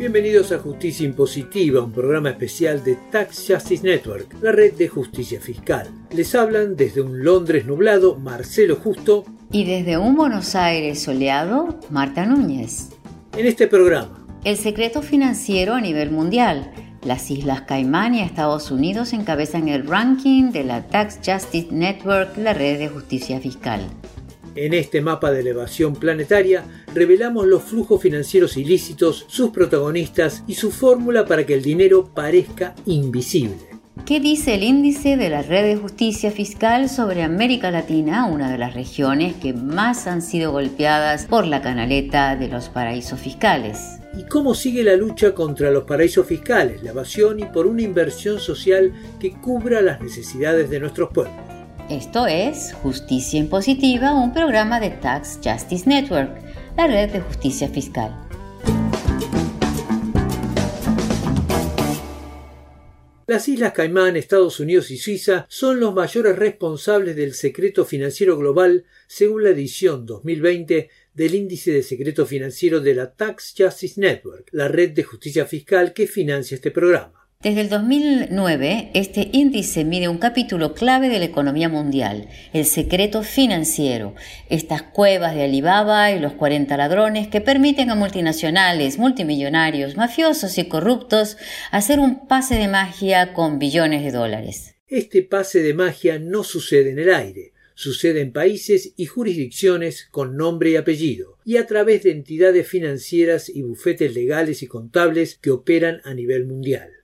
Bienvenidos a Justicia Impositiva, un programa especial de Tax Justice Network, la red de justicia fiscal. Les hablan desde un Londres nublado Marcelo Justo y desde un Buenos Aires soleado Marta Núñez. En este programa, el secreto financiero a nivel mundial. Las Islas Caimán y Estados Unidos encabezan el ranking de la Tax Justice Network, la red de justicia fiscal. En este mapa de elevación planetaria revelamos los flujos financieros ilícitos, sus protagonistas y su fórmula para que el dinero parezca invisible. ¿Qué dice el índice de la Red de Justicia Fiscal sobre América Latina, una de las regiones que más han sido golpeadas por la canaleta de los paraísos fiscales? ¿Y cómo sigue la lucha contra los paraísos fiscales, la evasión y por una inversión social que cubra las necesidades de nuestros pueblos? Esto es Justicia Impositiva, un programa de Tax Justice Network, la red de justicia fiscal. Las Islas Caimán, Estados Unidos y Suiza son los mayores responsables del secreto financiero global según la edición 2020 del índice de secreto financiero de la Tax Justice Network, la red de justicia fiscal que financia este programa. Desde el 2009, este índice mide un capítulo clave de la economía mundial, el secreto financiero, estas cuevas de Alibaba y los 40 ladrones que permiten a multinacionales, multimillonarios, mafiosos y corruptos hacer un pase de magia con billones de dólares. Este pase de magia no sucede en el aire, sucede en países y jurisdicciones con nombre y apellido, y a través de entidades financieras y bufetes legales y contables que operan a nivel mundial.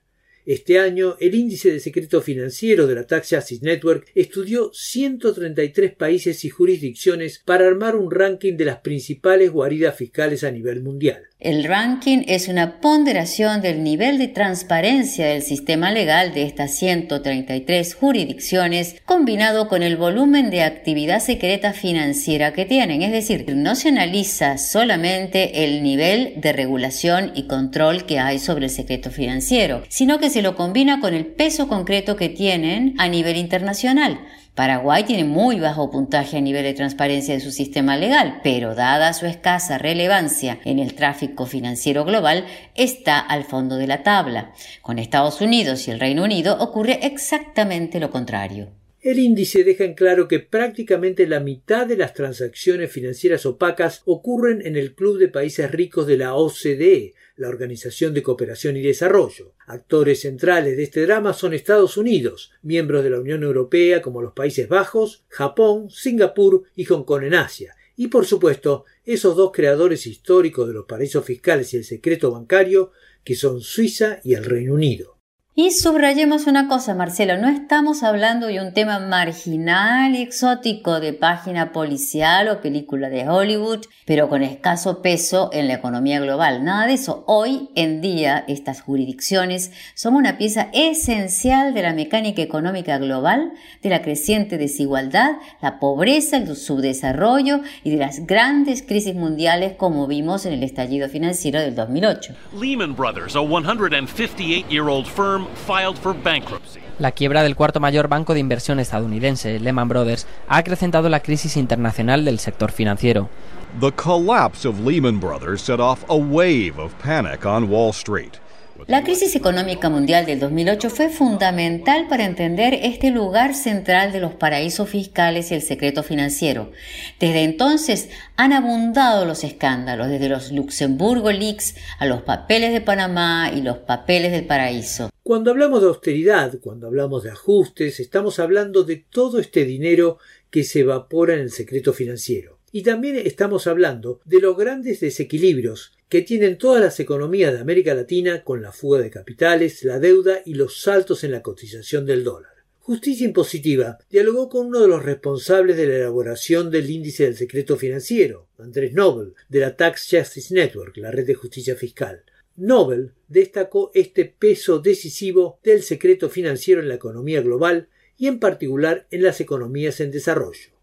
Este año, el índice de secreto financiero de la Tax Justice Network estudió 133 países y jurisdicciones para armar un ranking de las principales guaridas fiscales a nivel mundial. El ranking es una ponderación del nivel de transparencia del sistema legal de estas 133 jurisdicciones combinado con el volumen de actividad secreta financiera que tienen. Es decir, no se analiza solamente el nivel de regulación y control que hay sobre el secreto financiero, sino que se lo combina con el peso concreto que tienen a nivel internacional. Paraguay tiene muy bajo puntaje a nivel de transparencia de su sistema legal, pero dada su escasa relevancia en el tráfico financiero global, está al fondo de la tabla. Con Estados Unidos y el Reino Unido ocurre exactamente lo contrario. El índice deja en claro que prácticamente la mitad de las transacciones financieras opacas ocurren en el Club de Países Ricos de la OCDE, la Organización de Cooperación y Desarrollo. Actores centrales de este drama son Estados Unidos, miembros de la Unión Europea como los Países Bajos, Japón, Singapur y Hong Kong en Asia, y por supuesto esos dos creadores históricos de los paraísos fiscales y el secreto bancario, que son Suiza y el Reino Unido. Y subrayemos una cosa, Marcelo, no estamos hablando de un tema marginal y exótico de página policial o película de Hollywood, pero con escaso peso en la economía global. Nada de eso. Hoy en día estas jurisdicciones son una pieza esencial de la mecánica económica global, de la creciente desigualdad, la pobreza, el subdesarrollo y de las grandes crisis mundiales como vimos en el estallido financiero del 2008. Lehman Brothers, a 158-year-old firm la quiebra del cuarto mayor banco de inversión estadounidense, Lehman Brothers, ha acrecentado la crisis internacional del sector financiero. The collapse of Lehman Brothers set off a wave of panic on Wall Street. La crisis económica mundial del 2008 fue fundamental para entender este lugar central de los paraísos fiscales y el secreto financiero. Desde entonces han abundado los escándalos, desde los Luxemburgo Leaks a los papeles de Panamá y los papeles del paraíso. Cuando hablamos de austeridad, cuando hablamos de ajustes, estamos hablando de todo este dinero que se evapora en el secreto financiero. Y también estamos hablando de los grandes desequilibrios que tienen todas las economías de América Latina con la fuga de capitales, la deuda y los saltos en la cotización del dólar. Justicia Impositiva dialogó con uno de los responsables de la elaboración del índice del secreto financiero, Andrés Nobel, de la Tax Justice Network, la red de justicia fiscal. Nobel destacó este peso decisivo del secreto financiero en la economía global y en particular en las economías en desarrollo.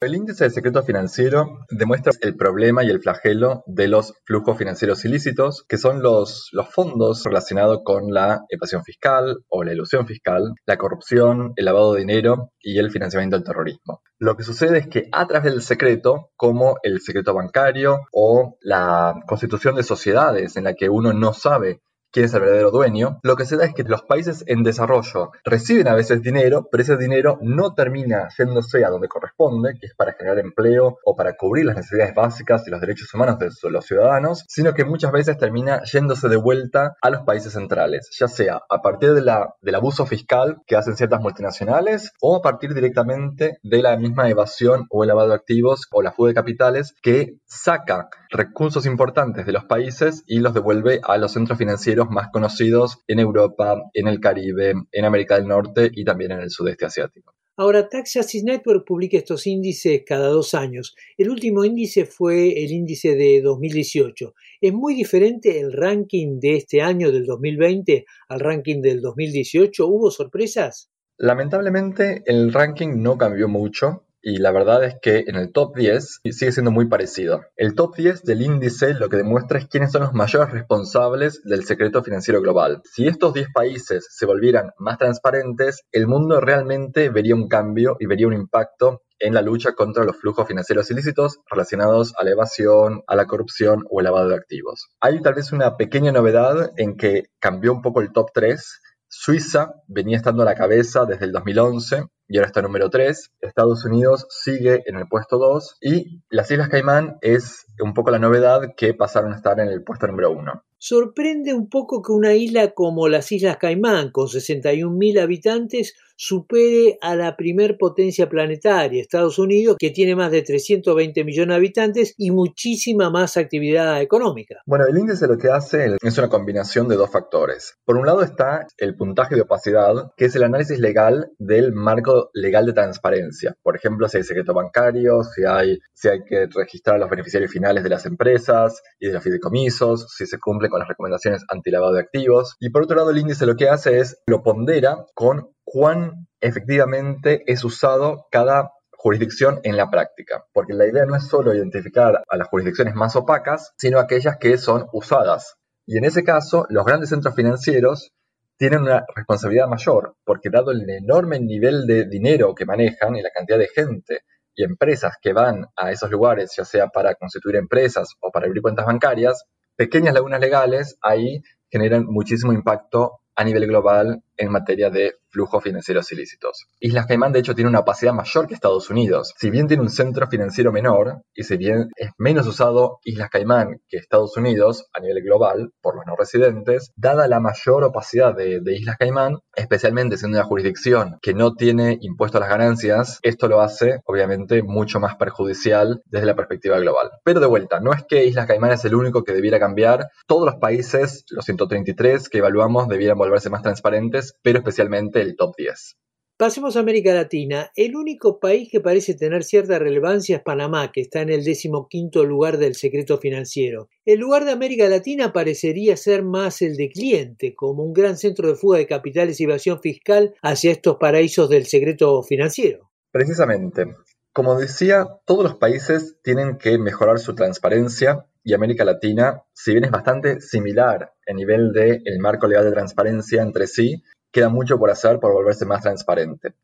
El índice de secreto financiero demuestra el problema y el flagelo de los flujos financieros ilícitos, que son los, fondos relacionados con la evasión fiscal o la ilusión fiscal, la corrupción, el lavado de dinero y el financiamiento del terrorismo. Lo que sucede es que a través del secreto, como el secreto bancario o la constitución de sociedades en la que uno no sabe quién es el verdadero dueño, lo que se da es que los países en desarrollo reciben a veces dinero, pero ese dinero no termina yéndose a donde corresponde, que es para generar empleo o para cubrir las necesidades básicas y los derechos humanos de los ciudadanos, sino que muchas veces termina yéndose de vuelta a los países centrales, ya sea a partir de la, del abuso fiscal que hacen ciertas multinacionales o a partir directamente de la misma evasión o el lavado de activos o la fuga de capitales que saca recursos importantes de los países y los devuelve a los centros financieros más conocidos en Europa, en el Caribe, en América del Norte y también en el sudeste asiático. Ahora, Tax Justice Network publica estos índices cada dos años. El último índice fue el índice de 2018. ¿Es muy diferente el ranking de este año, del 2020, al ranking del 2018? ¿Hubo sorpresas? Lamentablemente, el ranking no cambió mucho y la verdad es que en el top 10 sigue siendo muy parecido. El top 10 del índice lo que demuestra es quiénes son los mayores responsables del secreto financiero global. Si estos 10 países se volvieran más transparentes, el mundo realmente vería un cambio y vería un impacto en la lucha contra los flujos financieros ilícitos relacionados a la evasión, a la corrupción o el lavado de activos. Hay tal vez una pequeña novedad en que cambió un poco el top 3. Suiza venía estando a la cabeza desde el 2011 y ahora está número 3. Estados Unidos sigue en el puesto 2 y las Islas Caimán es un poco la novedad que pasaron a estar en el puesto número 1. Sorprende un poco que una isla como las Islas Caimán, con 61.000 habitantes, supere a la primer potencia planetaria, Estados Unidos, que tiene más de 320 millones de habitantes y muchísima más actividad económica. Bueno, el índice lo que hace es una combinación de dos factores. Por un lado está el puntaje de opacidad, que es el análisis legal del marco legal de transparencia. Por ejemplo, si hay secreto bancario, si hay, si hay que registrar a los beneficiarios finales de las empresas y de los fideicomisos, si se cumple con las recomendaciones anti-lavado de activos. Y por otro lado, el índice lo que hace es lo pondera con cuán efectivamente es usado cada jurisdicción en la práctica, porque la idea no es solo identificar a las jurisdicciones más opacas, sino aquellas que son usadas. Y en ese caso, los grandes centros financieros tienen una responsabilidad mayor, porque dado el enorme nivel de dinero que manejan y la cantidad de gente y empresas que van a esos lugares, ya sea para constituir empresas o para abrir cuentas bancarias, pequeñas lagunas legales ahí generan muchísimo impacto a nivel global en materia de flujos financieros ilícitos. Islas Caimán, de hecho, tiene una opacidad mayor que Estados Unidos. Si bien tiene un centro financiero menor, y si bien es menos usado Islas Caimán que Estados Unidos a nivel global por los no residentes, dada la mayor opacidad de, Islas Caimán, especialmente siendo una jurisdicción que no tiene impuesto a las ganancias, esto lo hace, obviamente, mucho más perjudicial desde la perspectiva global. Pero de vuelta, no es que Islas Caimán es el único que debiera cambiar. Todos los países, los 133 que evaluamos, debieran volverse más transparentes, pero especialmente top 10. Pasemos a América Latina. El único país que parece tener cierta relevancia es Panamá, que está en el decimoquinto lugar del secreto financiero. El lugar de América Latina parecería ser más el de cliente, como un gran centro de fuga de capitales y evasión fiscal hacia estos paraísos del secreto financiero. Precisamente. Como decía, todos los países tienen que mejorar su transparencia y América Latina, si bien es bastante similar a nivel del el marco legal de transparencia entre sí, queda mucho por hacer por volverse más transparente.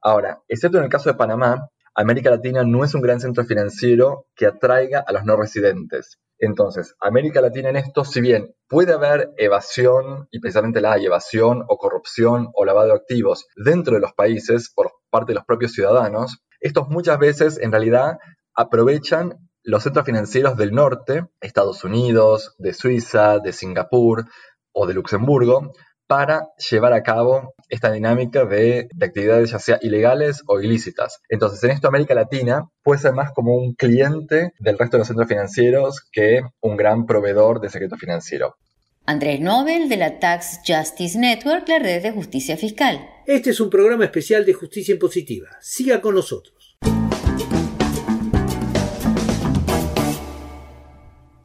Ahora, excepto en el caso de Panamá, América Latina no es un gran centro financiero que atraiga a los no residentes. Entonces, América Latina en esto, si bien puede haber evasión, y precisamente la evasión o corrupción o lavado de activos dentro de los países por parte de los propios ciudadanos, estos muchas veces en realidad aprovechan los centros financieros del norte, Estados Unidos, de Suiza, de Singapur o de Luxemburgo, para llevar a cabo esta dinámica de, actividades ya sea ilegales o ilícitas. Entonces, en esto América Latina puede ser más como un cliente del resto de los centros financieros que un gran proveedor de secreto financiero. Andrés Nobel de la Tax Justice Network, la red de justicia fiscal. Este es un programa especial de justicia impositiva. Siga con nosotros.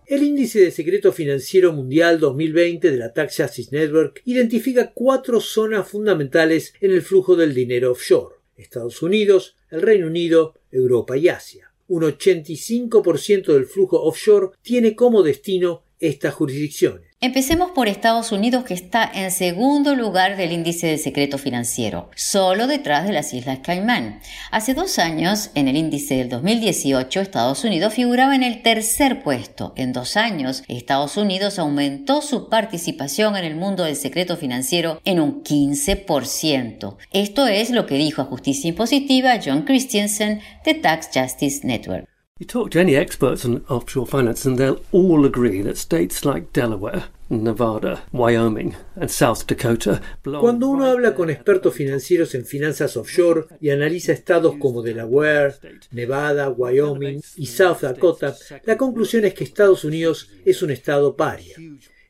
El índice de secreto financiero mundial 2020 de la Tax Justice Network identifica cuatro zonas fundamentales en el flujo del dinero offshore. Estados Unidos, el Reino Unido, Europa y Asia. Un 85% del flujo offshore tiene como destino estas jurisdicciones. Empecemos por Estados Unidos, que está en segundo lugar del índice del secreto financiero, solo detrás de las Islas Caimán. Hace dos años, en el índice del 2018, Estados Unidos figuraba en el tercer puesto. En dos años, Estados Unidos aumentó su participación en el mundo del secreto financiero en un 15%. Esto es lo que dijo a Justicia Impositiva John Christensen de Tax Justice Network. You talk to any experts on offshore finance, and they'll all agree that states like Delaware, Nevada, Wyoming and South Dakota Cuando uno habla con expertos financieros en finanzas offshore y analiza estados como Delaware, Nevada, Wyoming y South Dakota, la conclusión es que Estados Unidos es un estado paria.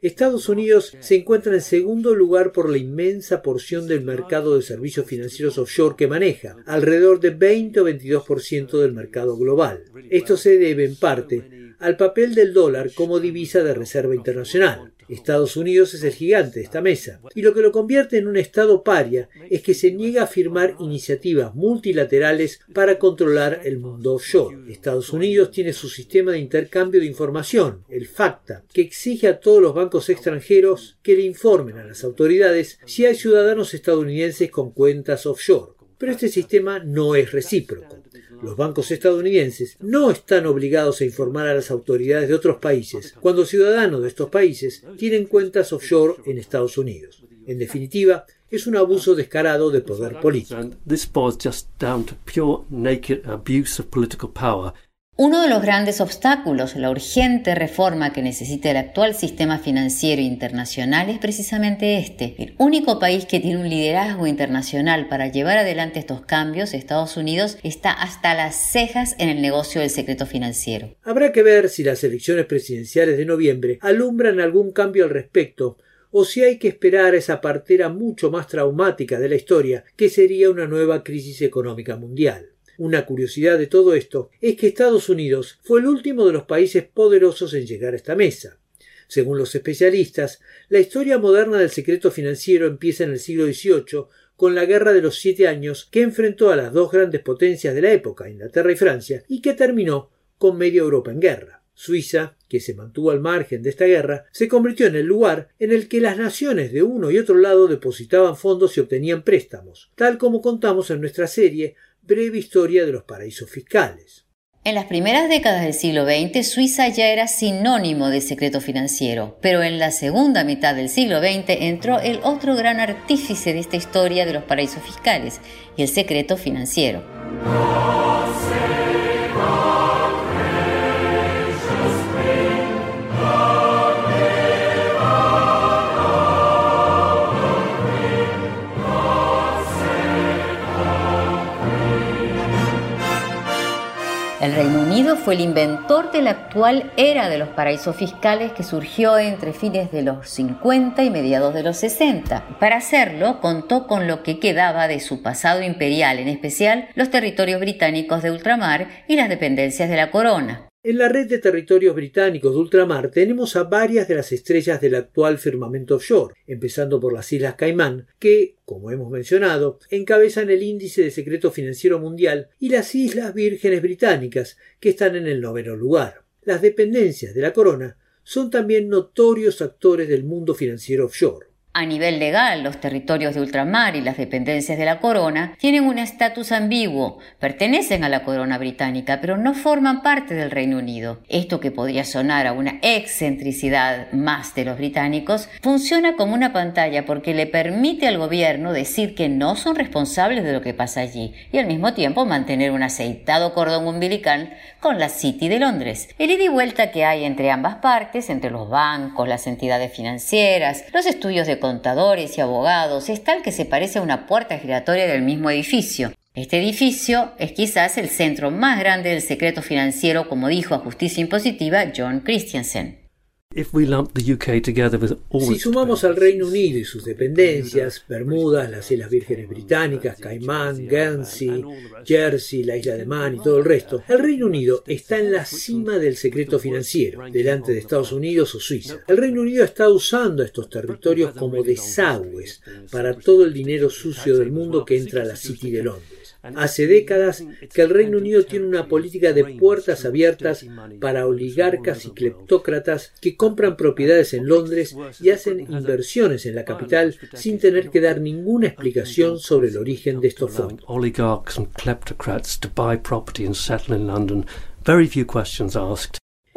Estados Unidos se encuentra en segundo lugar por la inmensa porción del mercado de servicios financieros offshore que maneja, alrededor de 20 o 22% del mercado global. Esto se debe en parte al papel del dólar como divisa de reserva internacional. Estados Unidos es el gigante de esta mesa, y lo que lo convierte en un Estado paria es que se niega a firmar iniciativas multilaterales para controlar el mundo offshore. Estados Unidos tiene su sistema de intercambio de información, el FACTA, que exige a todos los bancos extranjeros que le informen a las autoridades si hay ciudadanos estadounidenses con cuentas offshore. Pero este sistema no es recíproco. Los bancos estadounidenses no están obligados a informar a las autoridades de otros países cuando ciudadanos de estos países tienen cuentas offshore en Estados Unidos. En definitiva, es un abuso descarado de poder político. Uno de los grandes obstáculos, la urgente reforma que necesita el actual sistema financiero internacional es precisamente este. El único país que tiene un liderazgo internacional para llevar adelante estos cambios, Estados Unidos, está hasta las cejas en el negocio del secreto financiero. Habrá que ver si las elecciones presidenciales de noviembre alumbran algún cambio al respecto o si hay que esperar a esa partera mucho más traumática de la historia, que sería una nueva crisis económica mundial. Una curiosidad de todo esto es que Estados Unidos fue el último de los países poderosos en llegar a esta mesa. Según los especialistas, la historia moderna del secreto financiero empieza en el siglo XVIII con la Guerra de los Siete Años que enfrentó a las dos grandes potencias de la época, Inglaterra y Francia, y que terminó con media Europa en guerra. Suiza, que se mantuvo al margen de esta guerra, se convirtió en el lugar en el que las naciones de uno y otro lado depositaban fondos y obtenían préstamos, tal como contamos en nuestra serie breve historia de los paraísos fiscales. En las primeras décadas del siglo XX, Suiza ya era sinónimo de secreto financiero, pero en la segunda mitad del siglo XX entró el otro gran artífice de esta historia de los paraísos fiscales, el secreto financiero. El Reino Unido fue el inventor de la actual era de los paraísos fiscales que surgió entre fines de los 50 y mediados de los 60. Para hacerlo, contó con lo que quedaba de su pasado imperial, en especial los territorios británicos de ultramar y las dependencias de la corona. En la red de territorios británicos de ultramar tenemos a varias de las estrellas del actual firmamento offshore, empezando por las Islas Caimán, que, como hemos mencionado, encabezan el índice de secreto financiero mundial, y las Islas Vírgenes Británicas, que están en el noveno lugar. Las dependencias de la corona son también notorios actores del mundo financiero offshore. A nivel legal, los territorios de ultramar y las dependencias de la corona tienen un estatus ambiguo, pertenecen a la corona británica, pero no forman parte del Reino Unido. Esto que podría sonar a una excentricidad más de los británicos, funciona como una pantalla porque le permite al gobierno decir que no son responsables de lo que pasa allí y al mismo tiempo mantener un aceitado cordón umbilical con la City de Londres. El ida y vuelta que hay entre ambas partes, entre los bancos, las entidades financieras, los estudios de contadores y abogados es tal que se parece a una puerta giratoria del mismo edificio. Este edificio es quizás el centro más grande del secreto financiero, como dijo a Justicia Impositiva John Christensen. Si sumamos al Reino Unido y sus dependencias, Bermudas, las Islas Vírgenes Británicas, Caimán, Guernsey, Jersey, la isla de Man y todo el resto, el Reino Unido está en la cima del secreto financiero, delante de Estados Unidos o Suiza. El Reino Unido está usando estos territorios como desagües para todo el dinero sucio del mundo que entra a la City de Londres. Hace décadas que el Reino Unido tiene una política de puertas abiertas para oligarcas y cleptócratas que compran propiedades en Londres y hacen inversiones en la capital sin tener que dar ninguna explicación sobre el origen de estos fondos.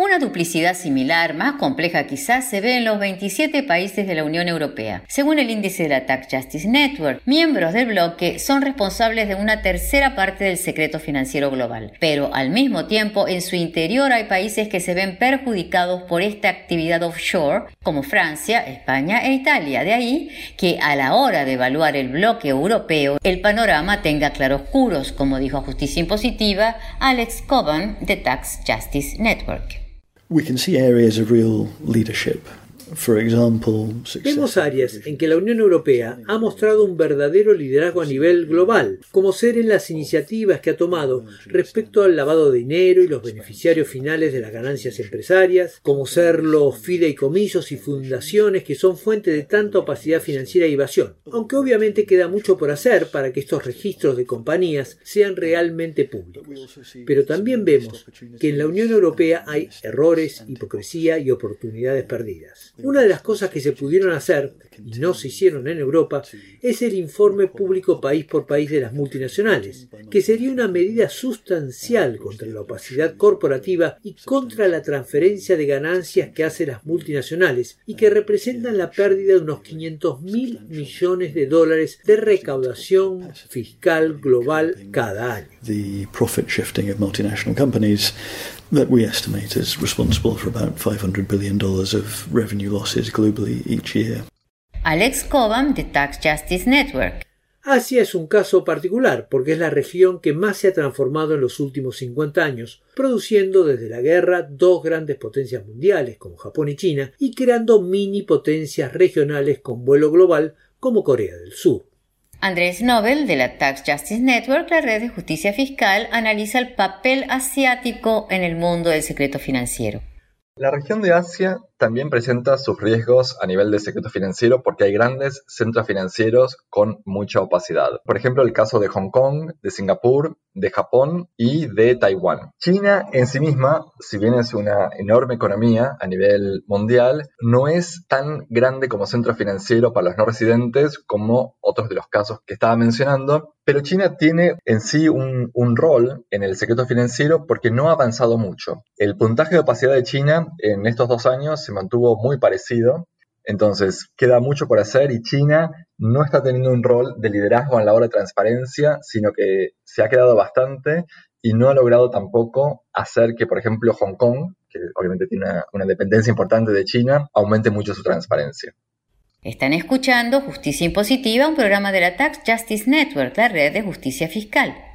Una duplicidad similar, más compleja quizás, se ve en los 27 países de la Unión Europea. Según el índice de la Tax Justice Network, miembros del bloque son responsables de una tercera parte del secreto financiero global. Pero al mismo tiempo, en su interior hay países que se ven perjudicados por esta actividad offshore, como Francia, España e Italia. De ahí que a la hora de evaluar el bloque europeo, el panorama tenga claroscuros, como dijo Justicia Impositiva Alex Coban de Tax Justice Network. We can see areas of real leadership Vemos áreas en que la Unión Europea ha mostrado un verdadero liderazgo a nivel global, como ser en las iniciativas que ha tomado respecto al lavado de dinero y los beneficiarios finales de las ganancias empresarias, como ser los fideicomisos y fundaciones que son fuente de tanta opacidad financiera y evasión, aunque obviamente queda mucho por hacer para que estos registros de compañías sean realmente públicos. Pero también vemos que en la Unión Europea hay errores, hipocresía y oportunidades perdidas. Una de las cosas que se pudieron hacer y no se hicieron en Europa es el informe público país por país de las multinacionales, que sería una medida sustancial contra la opacidad corporativa y contra la transferencia de ganancias que hacen las multinacionales y que representan la pérdida de unos 500 mil millones de dólares de recaudación fiscal global cada año that we estimate is responsible for about $500 billion of revenue losses globally each year. Alex Cobham de Tax Justice Network. Asia es un caso particular porque es la región que más se ha transformado en los últimos 50 años, produciendo desde la guerra dos grandes potencias mundiales como Japón y China y creando mini potencias regionales con vuelo global como Corea del Sur. Andrés Nobel, de la Tax Justice Network, la red de justicia fiscal, analiza el papel asiático en el mundo del secreto financiero. La región de Asia también presenta sus riesgos a nivel de secreto financiero porque hay grandes centros financieros con mucha opacidad. Por ejemplo, el caso de Hong Kong, de Singapur, de Japón y de Taiwán. China en sí misma, si bien es una enorme economía a nivel mundial, no es tan grande como centro financiero para los no residentes como otros de los casos que estaba mencionando, pero China tiene en sí un, un, rol en el secreto financiero porque no ha avanzado mucho. El puntaje de opacidad de China en estos dos años se mantuvo muy parecido. Entonces, queda mucho por hacer y China no está teniendo un rol de liderazgo en la hora de transparencia, sino que se ha quedado bastante y no ha logrado tampoco hacer que, por ejemplo, Hong Kong, que obviamente tiene una, una dependencia importante de China, aumente mucho su transparencia. Están escuchando Justicia Impositiva, un programa de la Tax Justice Network, la red de justicia fiscal.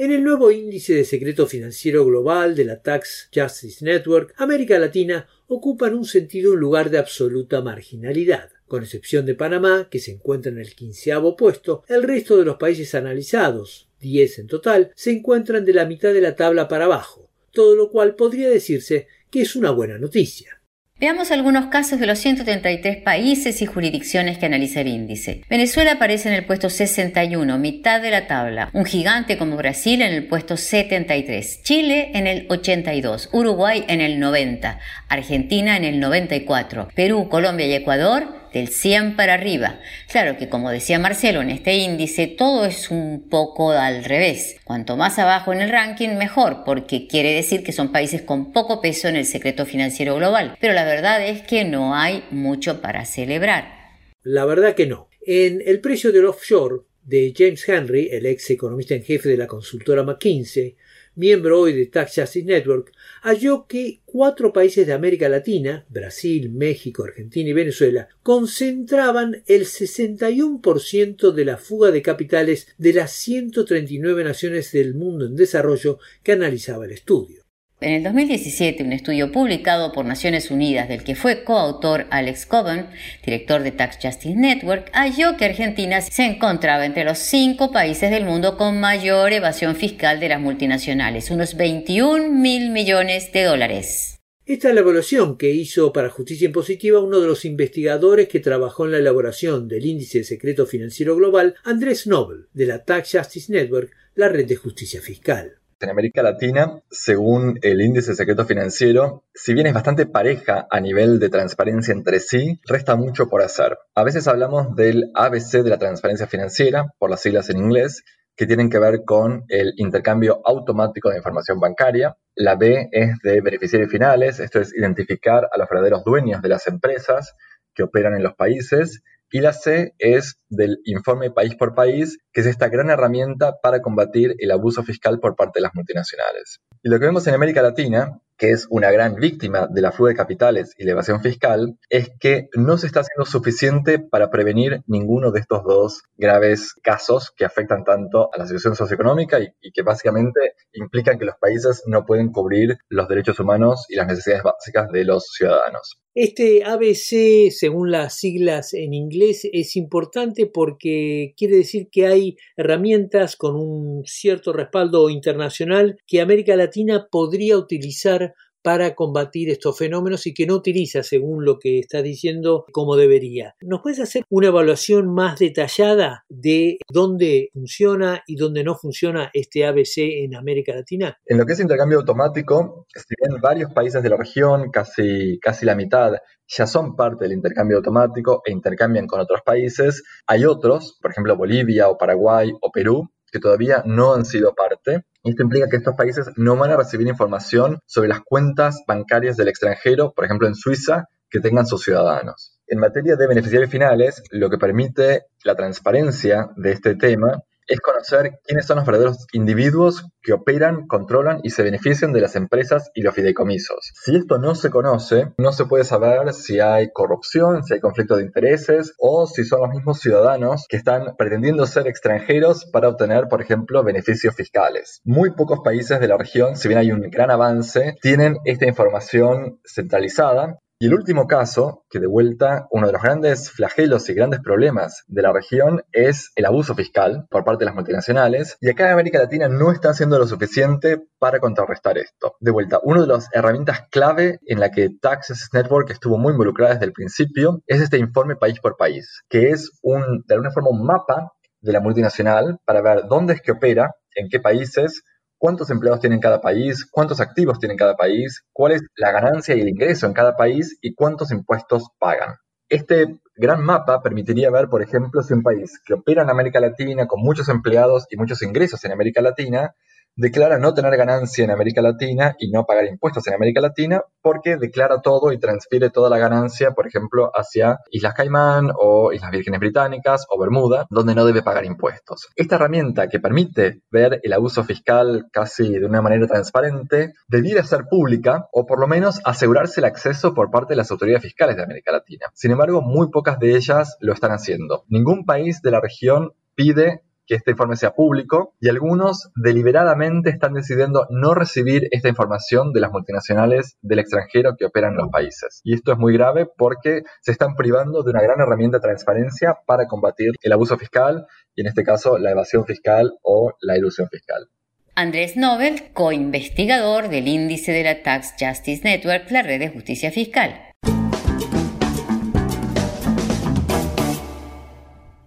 En el nuevo índice de secreto financiero global de la Tax Justice Network, América Latina ocupa en un sentido un lugar de absoluta marginalidad. Con excepción de Panamá, que se encuentra en el quinceavo puesto, el resto de los países analizados, 10 en total, se encuentran de la mitad de la tabla para abajo, todo lo cual podría decirse que es una buena noticia. Veamos algunos casos de los 133 países y jurisdicciones que analiza el índice. Venezuela aparece en el puesto 61, mitad de la tabla. Un gigante como Brasil en el puesto 73. Chile en el 82. Uruguay en el 90. Argentina en el 94. Perú, Colombia y Ecuador del 100 para arriba. Claro que como decía Marcelo, en este índice todo es un poco al revés. Cuanto más abajo en el ranking, mejor, porque quiere decir que son países con poco peso en el secreto financiero global. Pero la verdad es que no hay mucho para celebrar. La verdad que no. En el precio del offshore de James Henry, el ex economista en jefe de la consultora McKinsey, miembro hoy de Tax Justice Network, halló que cuatro países de América Latina, Brasil, México, Argentina y Venezuela, concentraban el 61% de la fuga de capitales de las 139 naciones del mundo en desarrollo que analizaba el estudio. En el 2017, un estudio publicado por Naciones Unidas, del que fue coautor Alex Coburn, director de Tax Justice Network, halló que Argentina se encontraba entre los cinco países del mundo con mayor evasión fiscal de las multinacionales, unos 21 mil millones de dólares. Esta es la evaluación que hizo para Justicia Impositiva uno de los investigadores que trabajó en la elaboración del índice de secreto financiero global, Andrés Nobel, de la Tax Justice Network, la red de justicia fiscal. En América Latina, según el índice secreto financiero, si bien es bastante pareja a nivel de transparencia entre sí, resta mucho por hacer. A veces hablamos del ABC de la transparencia financiera, por las siglas en inglés, que tienen que ver con el intercambio automático de información bancaria. La B es de beneficiarios finales, esto es identificar a los verdaderos dueños de las empresas que operan en los países y la C es del informe país por país, que es esta gran herramienta para combatir el abuso fiscal por parte de las multinacionales. Y lo que vemos en América Latina, que es una gran víctima de la fuga de capitales y la evasión fiscal, es que no se está haciendo suficiente para prevenir ninguno de estos dos graves casos que afectan tanto a la situación socioeconómica y, y que básicamente implican que los países no pueden cubrir los derechos humanos y las necesidades básicas de los ciudadanos. Este ABC, según las siglas en inglés, es importante porque quiere decir que hay herramientas con un cierto respaldo internacional que América Latina podría utilizar para combatir estos fenómenos y que no utiliza, según lo que está diciendo, como debería. ¿Nos puedes hacer una evaluación más detallada de dónde funciona y dónde no funciona este ABC en América Latina? En lo que es intercambio automático, si bien varios países de la región, casi, casi la mitad, ya son parte del intercambio automático e intercambian con otros países, hay otros, por ejemplo Bolivia o Paraguay o Perú, que todavía no han sido parte. Esto implica que estos países no van a recibir información sobre las cuentas bancarias del extranjero, por ejemplo en Suiza, que tengan sus ciudadanos. En materia de beneficiarios finales, lo que permite la transparencia de este tema es conocer quiénes son los verdaderos individuos que operan, controlan y se benefician de las empresas y los fideicomisos. Si esto no se conoce, no se puede saber si hay corrupción, si hay conflicto de intereses o si son los mismos ciudadanos que están pretendiendo ser extranjeros para obtener, por ejemplo, beneficios fiscales. Muy pocos países de la región, si bien hay un gran avance, tienen esta información centralizada y el último caso, que de vuelta uno de los grandes flagelos y grandes problemas de la región es el abuso fiscal por parte de las multinacionales. Y acá en América Latina no está haciendo lo suficiente para contrarrestar esto. De vuelta, una de las herramientas clave en la que Taxes Network estuvo muy involucrada desde el principio es este informe país por país, que es un, de alguna forma un mapa de la multinacional para ver dónde es que opera, en qué países, cuántos empleados tiene cada país, cuántos activos tiene cada país, cuál es la ganancia y el ingreso en cada país y cuántos impuestos pagan. Este gran mapa permitiría ver, por ejemplo, si un país que opera en América Latina con muchos empleados y muchos ingresos en América Latina declara no tener ganancia en América Latina y no pagar impuestos en América Latina porque declara todo y transfiere toda la ganancia, por ejemplo, hacia Islas Caimán o Islas Vírgenes Británicas o Bermuda, donde no debe pagar impuestos. Esta herramienta que permite ver el abuso fiscal casi de una manera transparente debiera ser pública o por lo menos asegurarse el acceso por parte de las autoridades fiscales de América Latina. Sin embargo, muy pocas de ellas lo están haciendo. Ningún país de la región pide que este informe sea público y algunos deliberadamente están decidiendo no recibir esta información de las multinacionales del extranjero que operan en los países. Y esto es muy grave porque se están privando de una gran herramienta de transparencia para combatir el abuso fiscal y en este caso la evasión fiscal o la ilusión fiscal. Andrés Nobel, coinvestigador del índice de la Tax Justice Network, la red de justicia fiscal.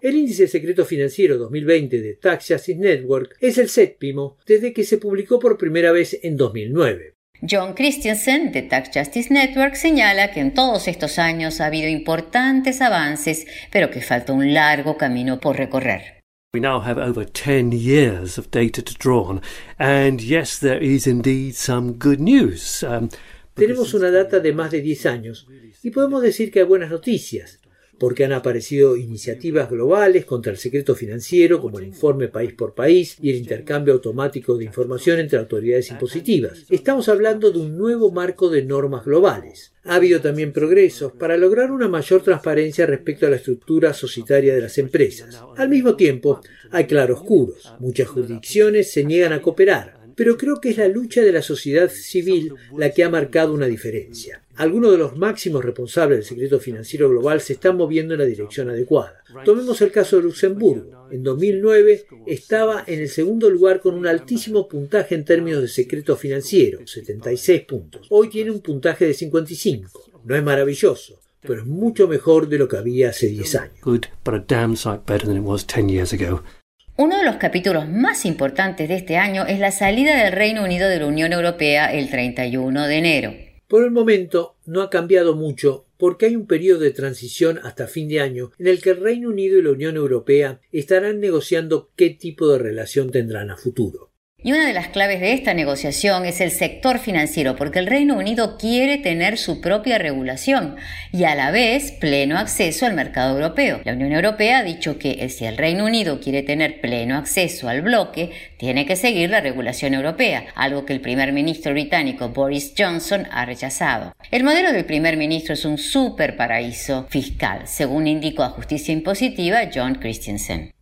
El índice secreto financiero 2020 de Tax Justice Network es el séptimo desde que se publicó por primera vez en 2009. John Christensen de Tax Justice Network señala que en todos estos años ha habido importantes avances, pero que falta un largo camino por recorrer. We now have over 10 years of data to draw on, and yes, there is indeed some good news. Um, Tenemos una data de más de 10 años y podemos decir que hay buenas noticias porque han aparecido iniciativas globales contra el secreto financiero como el informe país por país y el intercambio automático de información entre autoridades impositivas. Estamos hablando de un nuevo marco de normas globales. Ha habido también progresos para lograr una mayor transparencia respecto a la estructura societaria de las empresas. Al mismo tiempo, hay claroscuros. Muchas jurisdicciones se niegan a cooperar. pero creo que es la lucha de la sociedad civil la que ha marcado una diferencia. Algunos de los máximos responsables del secreto financiero global se están moviendo en la dirección adecuada. Tomemos el caso de Luxemburgo. En 2009 estaba en el segundo lugar con un altísimo puntaje en términos de secreto financiero, 76 puntos. Hoy tiene un puntaje de 55. No es maravilloso, pero es mucho mejor de lo que había hace 10 años. Uno de los capítulos más importantes de este año es la salida del Reino Unido de la Unión Europea el 31 de enero. Por el momento no ha cambiado mucho porque hay un periodo de transición hasta fin de año en el que el Reino Unido y la Unión Europea estarán negociando qué tipo de relación tendrán a futuro. Y una de las claves de esta negociación es el sector financiero, porque el Reino Unido quiere tener su propia regulación y a la vez pleno acceso al mercado europeo. La Unión Europea ha dicho que si el Reino Unido quiere tener pleno acceso al bloque, tiene que seguir la regulación europea, algo que el primer ministro británico Boris Johnson ha rechazado. El modelo del primer ministro es un super paraíso fiscal, según indicó a Justicia Impositiva John Christensen.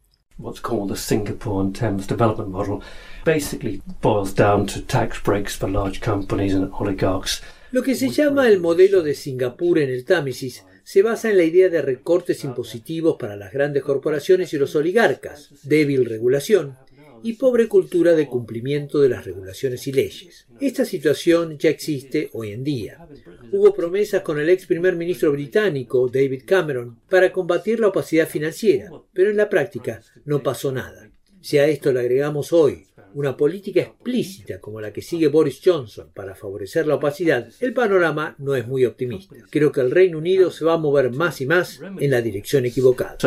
What's called the Singapore and Thames Development Model basically boils down to tax breaks for large companies and oligarchs. Lo que se llama el modelo de Singapur en el Támesis se basa en la idea de recortes impositivos para las grandes corporaciones y los oligarcas, débil regulación y pobre cultura de cumplimiento de las regulaciones y leyes. Esta situación ya existe hoy en día. Hubo promesas con el ex primer ministro británico David Cameron para combatir la opacidad financiera, pero en la práctica no pasó nada. Si a esto le agregamos hoy una política explícita como la que sigue Boris Johnson para favorecer la opacidad, el panorama no es muy optimista. Creo que el Reino Unido se va a mover más y más en la dirección equivocada.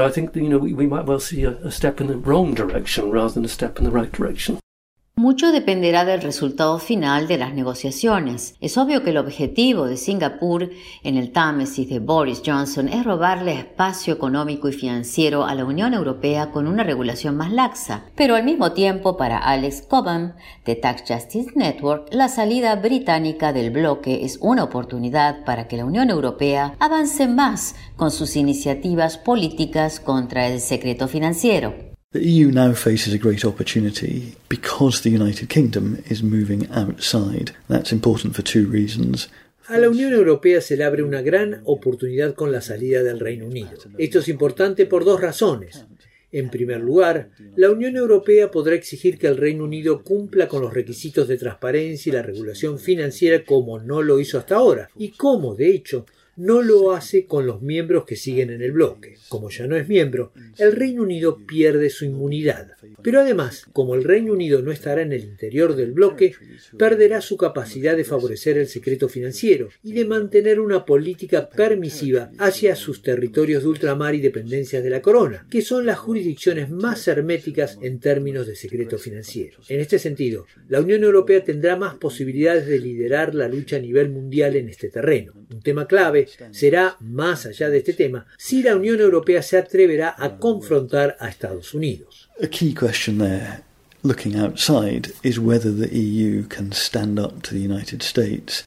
Mucho dependerá del resultado final de las negociaciones. Es obvio que el objetivo de Singapur en el Támesis de Boris Johnson es robarle espacio económico y financiero a la Unión Europea con una regulación más laxa. Pero al mismo tiempo, para Alex Cobham de Tax Justice Network, la salida británica del bloque es una oportunidad para que la Unión Europea avance más con sus iniciativas políticas contra el secreto financiero. The EU now faces a great opportunity because the United Kingdom is moving outside. That's important for two reasons. A la Unión Europea se le abre una gran oportunidad con la salida del Reino Unido. Esto es importante por dos razones. En primer lugar, la Unión Europea podrá exigir que el Reino Unido cumpla con los requisitos de transparencia y la regulación financiera como no lo hizo hasta ahora, y como, de hecho, no lo hace con los miembros que siguen en el bloque. Como ya no es miembro, el Reino Unido pierde su inmunidad. Pero además, como el Reino Unido no estará en el interior del bloque, perderá su capacidad de favorecer el secreto financiero y de mantener una política permisiva hacia sus territorios de ultramar y dependencias de la corona, que son las jurisdicciones más herméticas en términos de secreto financiero. En este sentido, la Unión Europea tendrá más posibilidades de liderar la lucha a nivel mundial en este terreno. Un tema clave será, más allá de este tema, si la Unión Europea se atreverá a confrontar a Estados Unidos. A key question there, looking outside, is whether the EU can stand up to the United States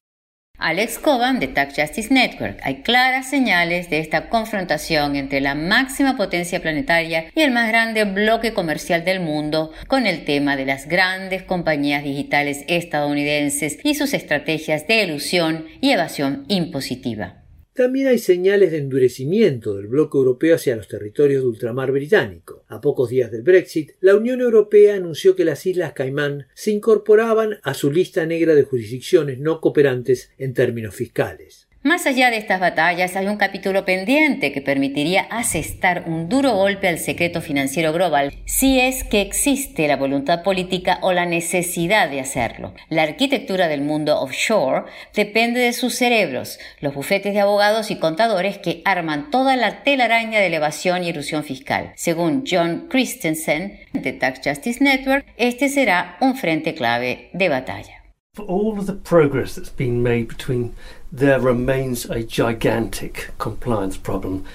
Alex Coban de Tax Justice Network. Hay claras señales de esta confrontación entre la máxima potencia planetaria y el más grande bloque comercial del mundo con el tema de las grandes compañías digitales estadounidenses y sus estrategias de elusión y evasión impositiva. También hay señales de endurecimiento del bloque europeo hacia los territorios de ultramar británico. A pocos días del Brexit, la Unión Europea anunció que las Islas Caimán se incorporaban a su lista negra de jurisdicciones no cooperantes en términos fiscales. Más allá de estas batallas hay un capítulo pendiente que permitiría asestar un duro golpe al secreto financiero global si es que existe la voluntad política o la necesidad de hacerlo. La arquitectura del mundo offshore depende de sus cerebros, los bufetes de abogados y contadores que arman toda la telaraña de elevación y ilusión fiscal. Según John Christensen de Tax Justice Network, este será un frente clave de batalla. for all of the progress that's been made between there remains a gigantic compliance problem.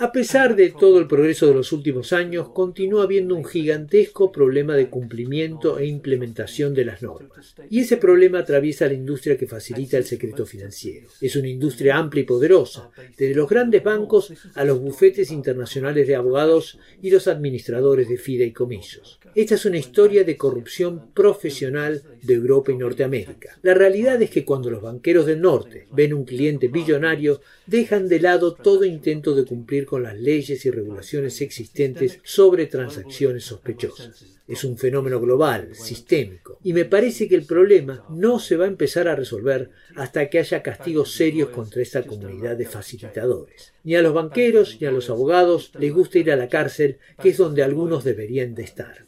A pesar de todo el progreso de los últimos años, continúa habiendo un gigantesco problema de cumplimiento e implementación de las normas. Y ese problema atraviesa la industria que facilita el secreto financiero. Es una industria amplia y poderosa, desde los grandes bancos a los bufetes internacionales de abogados y los administradores de fideicomisos. Esta es una historia de corrupción profesional de Europa y Norteamérica. La realidad es que cuando los banqueros del norte ven un cliente billonario, dejan de lado todo intento de cumplir con las leyes y regulaciones existentes sobre transacciones sospechosas. Es un fenómeno global, sistémico, y me parece que el problema no se va a empezar a resolver hasta que haya castigos serios contra esta comunidad de facilitadores. Ni a los banqueros ni a los abogados les gusta ir a la cárcel, que es donde algunos deberían de estar.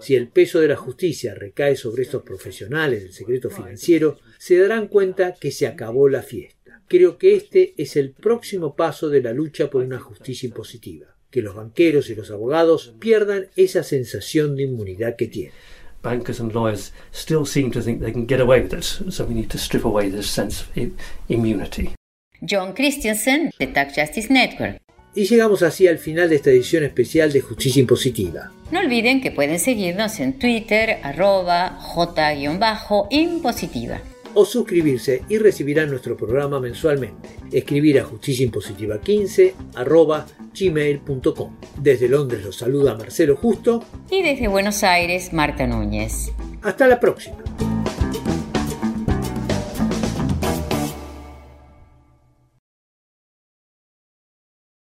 Si el peso de la justicia recae sobre estos profesionales del secreto financiero, se darán cuenta que se acabó la fiesta. Creo que este es el próximo paso de la lucha por una justicia impositiva, que los banqueros y los abogados pierdan esa sensación de inmunidad que tienen. Bankers and lawyers still seem to think they can get away with it, so we need to strip away this sense of immunity. John Christensen, de Tax Justice Network. Y llegamos así al final de esta edición especial de Justicia Impositiva. No olviden que pueden seguirnos en Twitter, arroba j-impositiva o suscribirse y recibirán nuestro programa mensualmente. Escribir a justiciaimpositiva15 arroba gmail.com. Desde Londres los saluda Marcelo Justo y desde Buenos Aires Marta Núñez. Hasta la próxima.